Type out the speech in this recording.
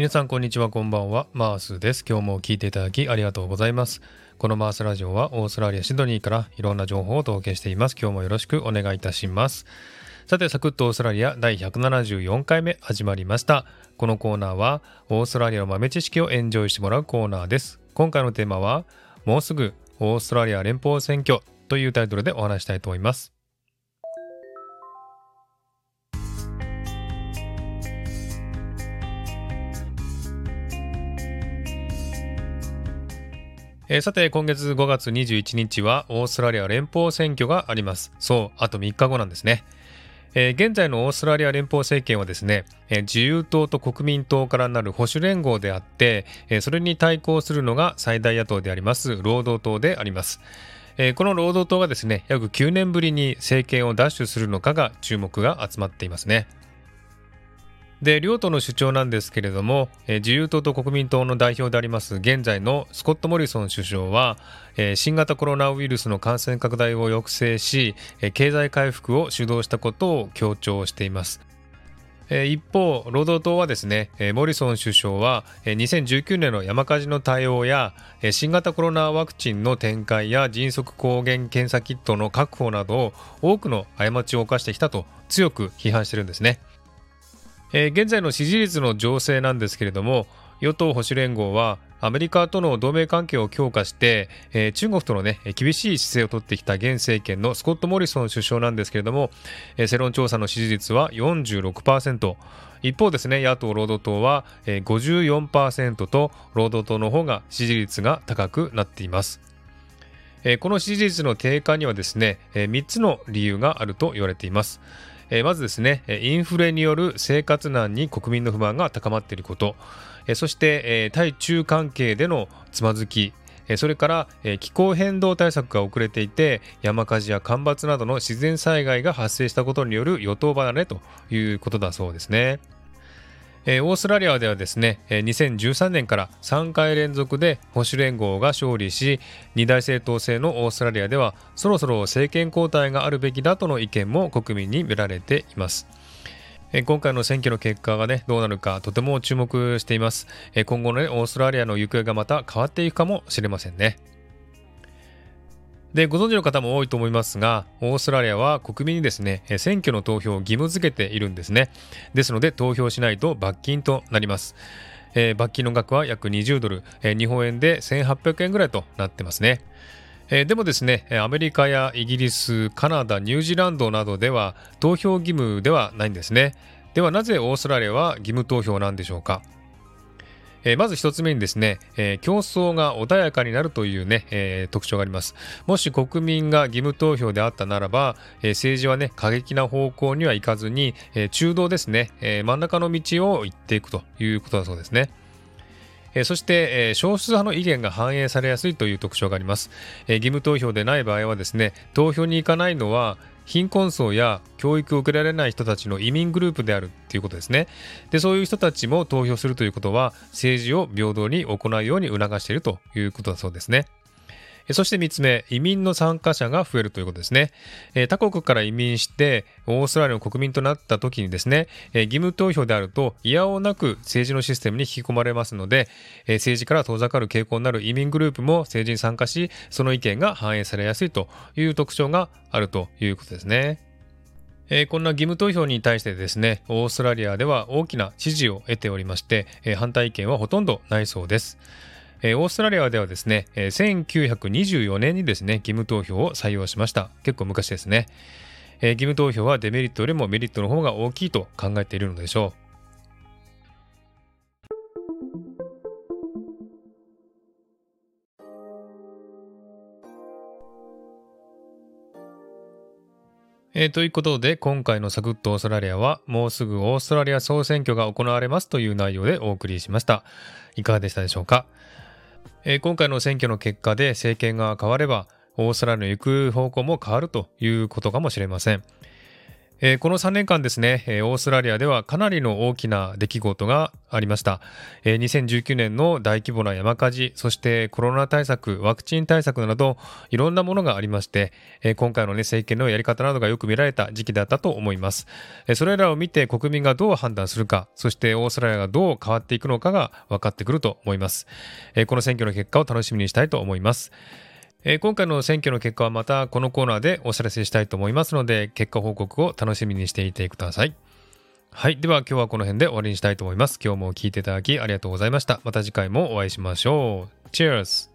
皆さんこんにちはこんばんは。マースです。今日も聞いていただきありがとうございます。このマースラジオはオーストラリアシドニーからいろんな情報をお届けしています。今日もよろしくお願いいたします。さてサクッとオーストラリア第174回目始まりました。このコーナーはオーストラリアの豆知識をエンジョイしてもらうコーナーです。今回のテーマはもうすぐオーストラリア連邦選挙というタイトルでお話したいと思います。えー、さて、今月5月21日はオーストラリア連邦選挙があります。そう、あと3日後なんですね。えー、現在のオーストラリア連邦政権はですね、えー、自由党と国民党からなる保守連合であって、えー、それに対抗するのが最大野党であります労働党であります。えこの労働党がですね、約9年ぶりに政権を奪取するのかが注目が集まっていますね。で両党の主張なんですけれども、えー、自由党と国民党の代表であります現在のスコット・モリソン首相は、えー、新型コロナウイルスの感染拡大を抑制し、えー、経済回復を主導したことを強調しています。一方、労働党はですね、モリソン首相は2019年の山火事の対応や新型コロナワクチンの展開や迅速抗原検査キットの確保など多くの過ちを犯してきたと強く批判してるんですね。えー、現在の支持率の情勢なんですけれども与党保守連合はアメリカとの同盟関係を強化して、えー、中国との、ね、厳しい姿勢を取ってきた現政権のスコット・モリソン首相なんですけれども、えー、世論調査の支持率は46%一方ですね野党労働党は、えー、54%と労働党の方が支持率が高くなっています。この支持率の低下にはですね、3つの理由があると言われています。えまずですね、インフレによる生活難に国民の不満が高まっていること、えそして、え対中関係でのつまずき、それから気候変動対策が遅れていて山火事や干ばつなどの自然災害が発生したことによる与党離れということだそうですね。えー、オーストラリアではですね、えー、2013年から3回連続で保守連合が勝利し二大政党制のオーストラリアではそろそろ政権交代があるべきだとの意見も国民に見られています。今回の選挙の結果がね、どうなるかとても注目しています。今後の、ね、オーストラリアの行方がまた変わっていくかもしれませんね。で、ご存知の方も多いと思いますが、オーストラリアは国民にですね、選挙の投票を義務付けているんですね。ですので、投票しないと罰金となります。えー、罰金の額は約20ドル、えー、日本円で1800円ぐらいとなってますね。え、でもですね、アメリカやイギリス、カナダ、ニュージーランドなどでは投票義務ではないんですね。ではなぜオーストラリアは義務投票なんでしょうか。えー、まず一つ目にですね、えー、競争が穏やかになるというね、えー、特徴があります。もし国民が義務投票であったならば、え政治はね、過激な方向にはいかずに、え中道ですね、え真ん中の道を行っていくということだそうですね。えそして、え少数派の意見が反映されやすいという特徴があります、え義務投票でない場合はですね投票に行かないのは貧困層や教育を受けられない人たちの移民グループであるということですね。でそういう人たちも投票するということは政治を平等に行うように促しているということだそうですね。そして3つ目、移民の参加者が増えるということですね。え他国から移民して、オーストラリアの国民となった時にですね、え義務投票であると、いやおなく政治のシステムに引き込まれますので、え政治から遠ざかる傾向になる移民グループも政治に参加し、その意見が反映されやすいという特徴があるということですね。えー、こんな義務投票に対してですね、オーストラリアでは大きな支持を得ておりまして、えー、反対意見はほとんどないそうです。えー、オーストラリアではですね、えー、1924年にですね、義務投票を採用しました。結構昔ですね。えー、義務投票はデメリットよりもメリットの方が大きいと考えているのでしょう。えー、ということで、今回のサクッとオーストラリアは、もうすぐオーストラリア総選挙が行われますという内容でお送りしました。いかがでしたでしょうか？えー、今回の選挙の結果で政権が変われば、オーストラリアの行く方向も変わるということかもしれません。えー、この3年間ですね、えー、オーストラリアではかなりの大きな出来事がありました、えー、2019年の大規模な山火事そしてコロナ対策ワクチン対策などいろんなものがありまして、えー、今回の、ね、政権のやり方などがよく見られた時期だったと思います、えー、それらを見て国民がどう判断するかそしてオーストラリアがどう変わっていくのかが分かってくると思います、えー、この選挙の結果を楽しみにしたいと思います。えー、今回の選挙の結果はまたこのコーナーでお知らせしたいと思いますので、結果報告を楽しみにしていてください。はい。では今日はこの辺で終わりにしたいと思います。今日も聞いていただきありがとうございました。また次回もお会いしましょう。Cheers!